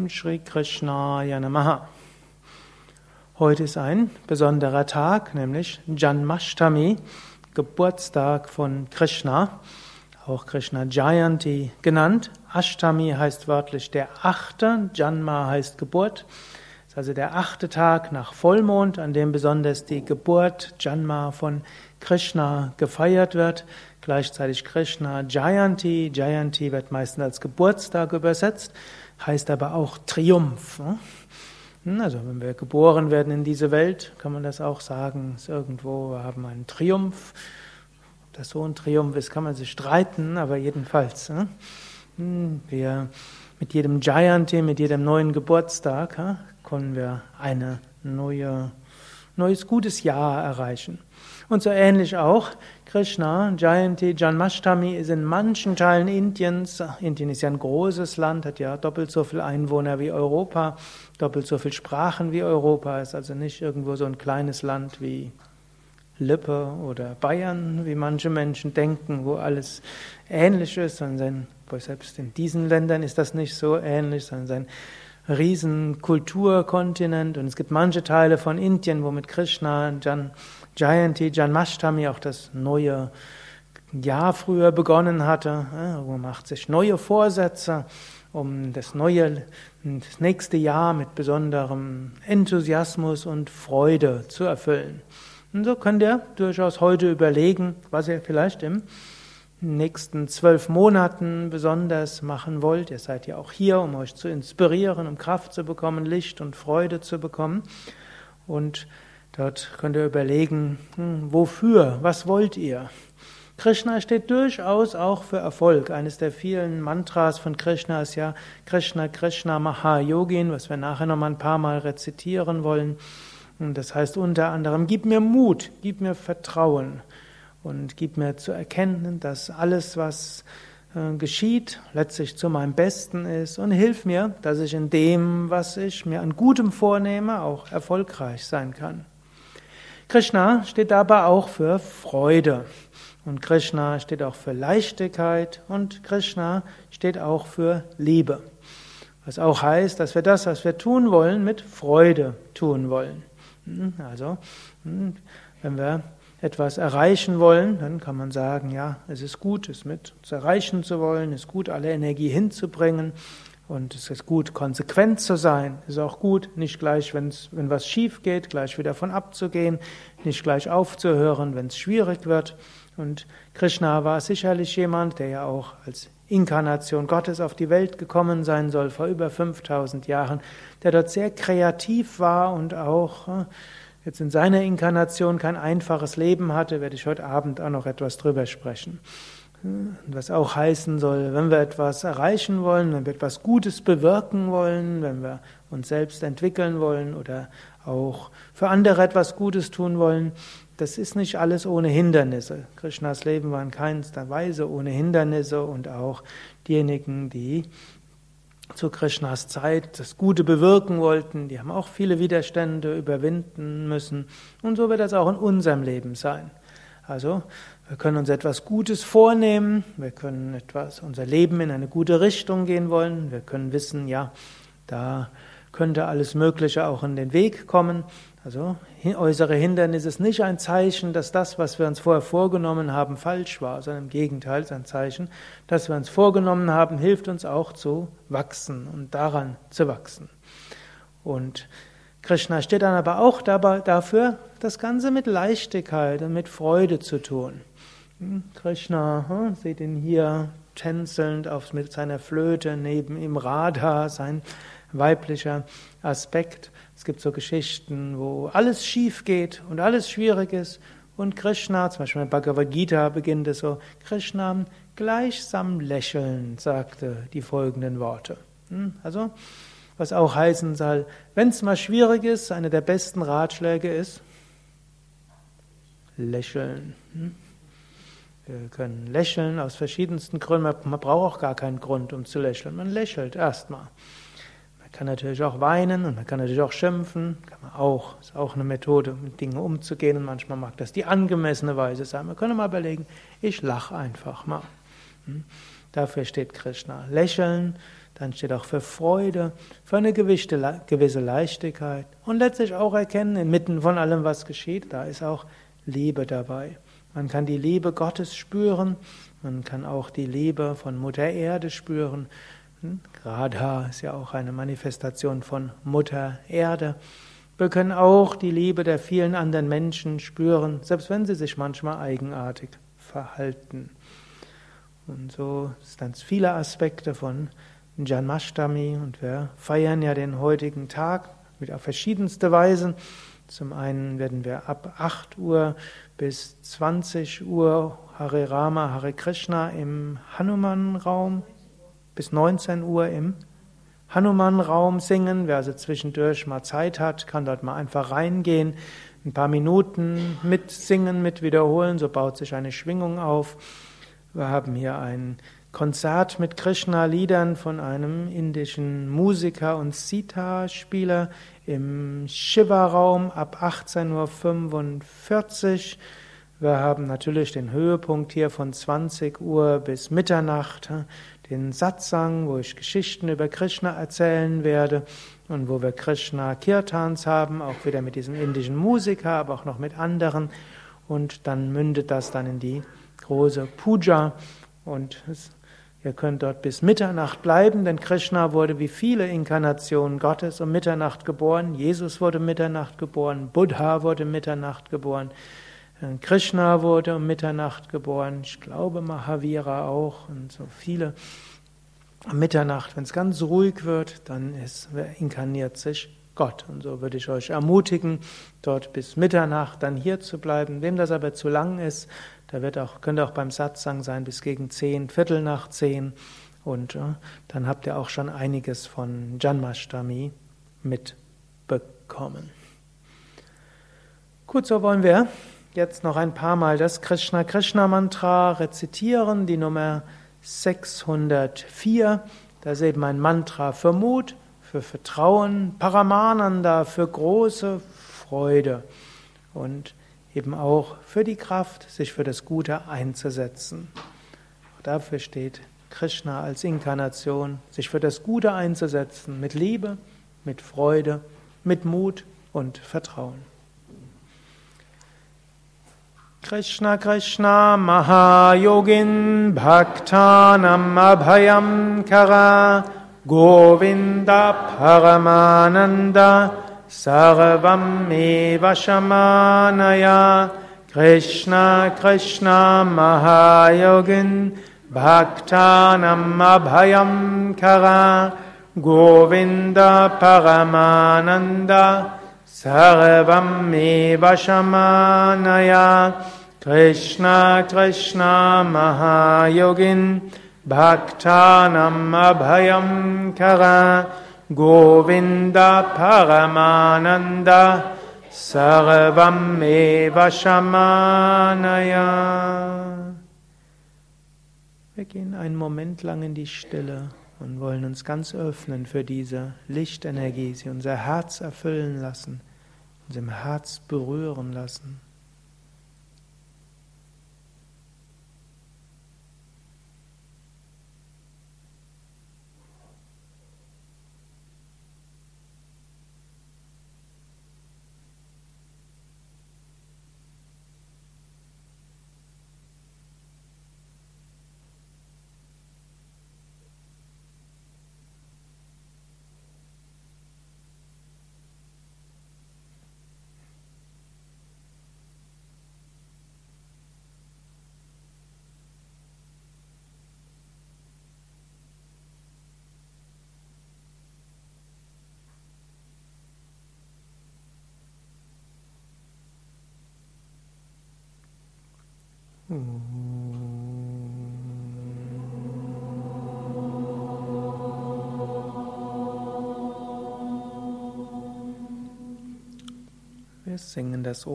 Om Shri Krishnaya Namaha. Heute ist ein besonderer Tag, nämlich Janmashtami, Geburtstag von Krishna, auch Krishna Jayanti genannt. Ashtami heißt wörtlich der achte, Janma heißt Geburt. Das ist also der achte Tag nach Vollmond, an dem besonders die Geburt Janma von Krishna gefeiert wird. Gleichzeitig Krishna Jayanti. Jayanti wird meistens als Geburtstag übersetzt, heißt aber auch Triumph. Hm, also wenn wir geboren werden in diese Welt, kann man das auch sagen, ist irgendwo, wir haben einen Triumph. Ob das so ein Triumph ist, kann man sich streiten, aber jedenfalls. Hm, wir mit jedem Jayanti, mit jedem neuen Geburtstag, können wir eine neue, neues gutes Jahr erreichen. Und so ähnlich auch Krishna, Jayanti, Janmashtami ist in manchen Teilen Indiens, Indien ist ja ein großes Land, hat ja doppelt so viele Einwohner wie Europa, doppelt so viele Sprachen wie Europa, ist also nicht irgendwo so ein kleines Land wie Lippe oder Bayern, wie manche Menschen denken, wo alles ähnlich ist, sondern selbst in diesen Ländern ist das nicht so ähnlich, sondern sein riesen Kulturkontinent und es gibt manche Teile von Indien, wo mit Krishna, Jan, Jayanti, Janmashtami auch das neue Jahr früher begonnen hatte, wo man macht sich neue Vorsätze, um das neue, das nächste Jahr mit besonderem Enthusiasmus und Freude zu erfüllen. Und so könnt ihr durchaus heute überlegen, was ihr vielleicht im nächsten zwölf Monaten besonders machen wollt. Ihr seid ja auch hier, um euch zu inspirieren, um Kraft zu bekommen, Licht und Freude zu bekommen. Und dort könnt ihr überlegen, hm, wofür, was wollt ihr? Krishna steht durchaus auch für Erfolg. Eines der vielen Mantras von Krishna ist ja Krishna, Krishna, Mahayogin, was wir nachher noch mal ein paar Mal rezitieren wollen. Das heißt unter anderem, gib mir Mut, gib mir Vertrauen und gib mir zu erkennen, dass alles, was äh, geschieht, letztlich zu meinem Besten ist und hilf mir, dass ich in dem, was ich mir an Gutem vornehme, auch erfolgreich sein kann. Krishna steht dabei auch für Freude und Krishna steht auch für Leichtigkeit und Krishna steht auch für Liebe. Was auch heißt, dass wir das, was wir tun wollen, mit Freude tun wollen. Hm, also, hm, wenn wir etwas erreichen wollen, dann kann man sagen, ja, es ist gut, es mit zu erreichen zu wollen, es ist gut, alle Energie hinzubringen und es ist gut, konsequent zu sein. Es ist auch gut, nicht gleich, wenn's, wenn was schief geht, gleich wieder von abzugehen, nicht gleich aufzuhören, wenn es schwierig wird. Und Krishna war sicherlich jemand, der ja auch als Inkarnation Gottes auf die Welt gekommen sein soll, vor über 5000 Jahren, der dort sehr kreativ war und auch äh, jetzt in seiner Inkarnation kein einfaches Leben hatte, werde ich heute Abend auch noch etwas drüber sprechen. Was auch heißen soll, wenn wir etwas erreichen wollen, wenn wir etwas Gutes bewirken wollen, wenn wir uns selbst entwickeln wollen oder auch für andere etwas Gutes tun wollen, das ist nicht alles ohne Hindernisse. Krishnas Leben war in keinster Weise ohne Hindernisse und auch diejenigen, die zu Krishnas Zeit das Gute bewirken wollten, die haben auch viele Widerstände überwinden müssen. Und so wird das auch in unserem Leben sein. Also, wir können uns etwas Gutes vornehmen, wir können etwas, unser Leben in eine gute Richtung gehen wollen, wir können wissen, ja, da könnte alles Mögliche auch in den Weg kommen. Also äußere Hindernis ist nicht ein Zeichen, dass das, was wir uns vorher vorgenommen haben, falsch war, sondern im Gegenteil ist ein Zeichen, dass wir uns vorgenommen haben, hilft uns auch zu wachsen und daran zu wachsen. Und Krishna steht dann aber auch dabei, dafür, das Ganze mit Leichtigkeit und mit Freude zu tun. Hm, Krishna, hm, seht ihn hier tänzelnd auf, mit seiner Flöte, neben ihm Radha, sein weiblicher Aspekt. Es gibt so Geschichten, wo alles schief geht und alles schwierig ist. Und Krishna, zum Beispiel in Bhagavad Gita beginnt es so, Krishna gleichsam lächelnd sagte die folgenden Worte. Hm, also, was auch heißen soll, wenn es mal schwierig ist, einer der besten Ratschläge ist, lächeln. Wir können lächeln aus verschiedensten Gründen. Man braucht auch gar keinen Grund, um zu lächeln. Man lächelt erstmal. Man kann natürlich auch weinen und man kann natürlich auch schimpfen. Kann man auch. Ist auch eine Methode, mit Dingen umzugehen. Und manchmal mag das die angemessene Weise sein. Man könnte mal überlegen, ich lache einfach mal. Hm? Dafür steht Krishna. Lächeln, dann steht auch für Freude, für eine gewisse Leichtigkeit und letztlich auch erkennen, inmitten von allem, was geschieht, da ist auch Liebe dabei. Man kann die Liebe Gottes spüren, man kann auch die Liebe von Mutter Erde spüren. Hm? Radha ist ja auch eine Manifestation von Mutter Erde. Wir können auch die Liebe der vielen anderen Menschen spüren, selbst wenn sie sich manchmal eigenartig verhalten. Und so sind ganz viele Aspekte von Janmashtami und wir feiern ja den heutigen Tag mit auf verschiedenste Weisen. Zum einen werden wir ab 8 Uhr bis 20 Uhr Hare Rama, Hare Krishna im Hanuman-Raum, bis 19 Uhr im Hanuman-Raum singen. Wer also zwischendurch mal Zeit hat, kann dort mal einfach reingehen, ein paar Minuten mitsingen, mit wiederholen, so baut sich eine Schwingung auf. Wir haben hier ein Konzert mit Krishna-Liedern von einem indischen Musiker und Sita-Spieler im Shiva-Raum ab 18.45 Uhr. Wir haben natürlich den Höhepunkt hier von 20 Uhr bis Mitternacht, den Satsang, wo ich Geschichten über Krishna erzählen werde und wo wir Krishna Kirtans haben, auch wieder mit diesem indischen Musiker, aber auch noch mit anderen. Und dann mündet das dann in die große Puja und ihr könnt dort bis Mitternacht bleiben, denn Krishna wurde wie viele Inkarnationen Gottes um Mitternacht geboren. Jesus wurde um Mitternacht geboren, Buddha wurde um Mitternacht geboren, äh, Krishna wurde um Mitternacht geboren, ich glaube Mahavira auch und so viele. Um Mitternacht, wenn es ganz ruhig wird, dann ist, inkarniert sich Gott. Und so würde ich euch ermutigen, dort bis Mitternacht dann hier zu bleiben. Wem das aber zu lang ist, da wird auch, könnte auch beim Satzang sein bis gegen zehn, Viertel nach zehn. Und äh, dann habt ihr auch schon einiges von Janmashtami mitbekommen. Gut, so wollen wir jetzt noch ein paar Mal das Krishna Krishna Mantra rezitieren, die Nummer 604. Das ist eben ein Mantra für Mut, für Vertrauen, Paramananda, für große Freude. Und eben auch für die Kraft, sich für das Gute einzusetzen. Dafür steht Krishna als Inkarnation, sich für das Gute einzusetzen, mit Liebe, mit Freude, mit Mut und Vertrauen. Krishna Krishna Mahayogin Bhaktanam Abhayam Kara Govinda Paramananda सर्वं मे वशमानया कृष्ण कृष्ण महायुगिन् भक्तानमभयं खगा गोविन्द परमानन्द सर्वं मे वशमानया कृष्ण कृष्णमहायुगिन् भक्तानम् अभयं खगा Govinda Paramananda Sarvam Eva Shamanaya. Wir gehen einen Moment lang in die Stille und wollen uns ganz öffnen für diese Lichtenergie, sie unser Herz erfüllen lassen, uns im Herz berühren lassen. Singen das Om.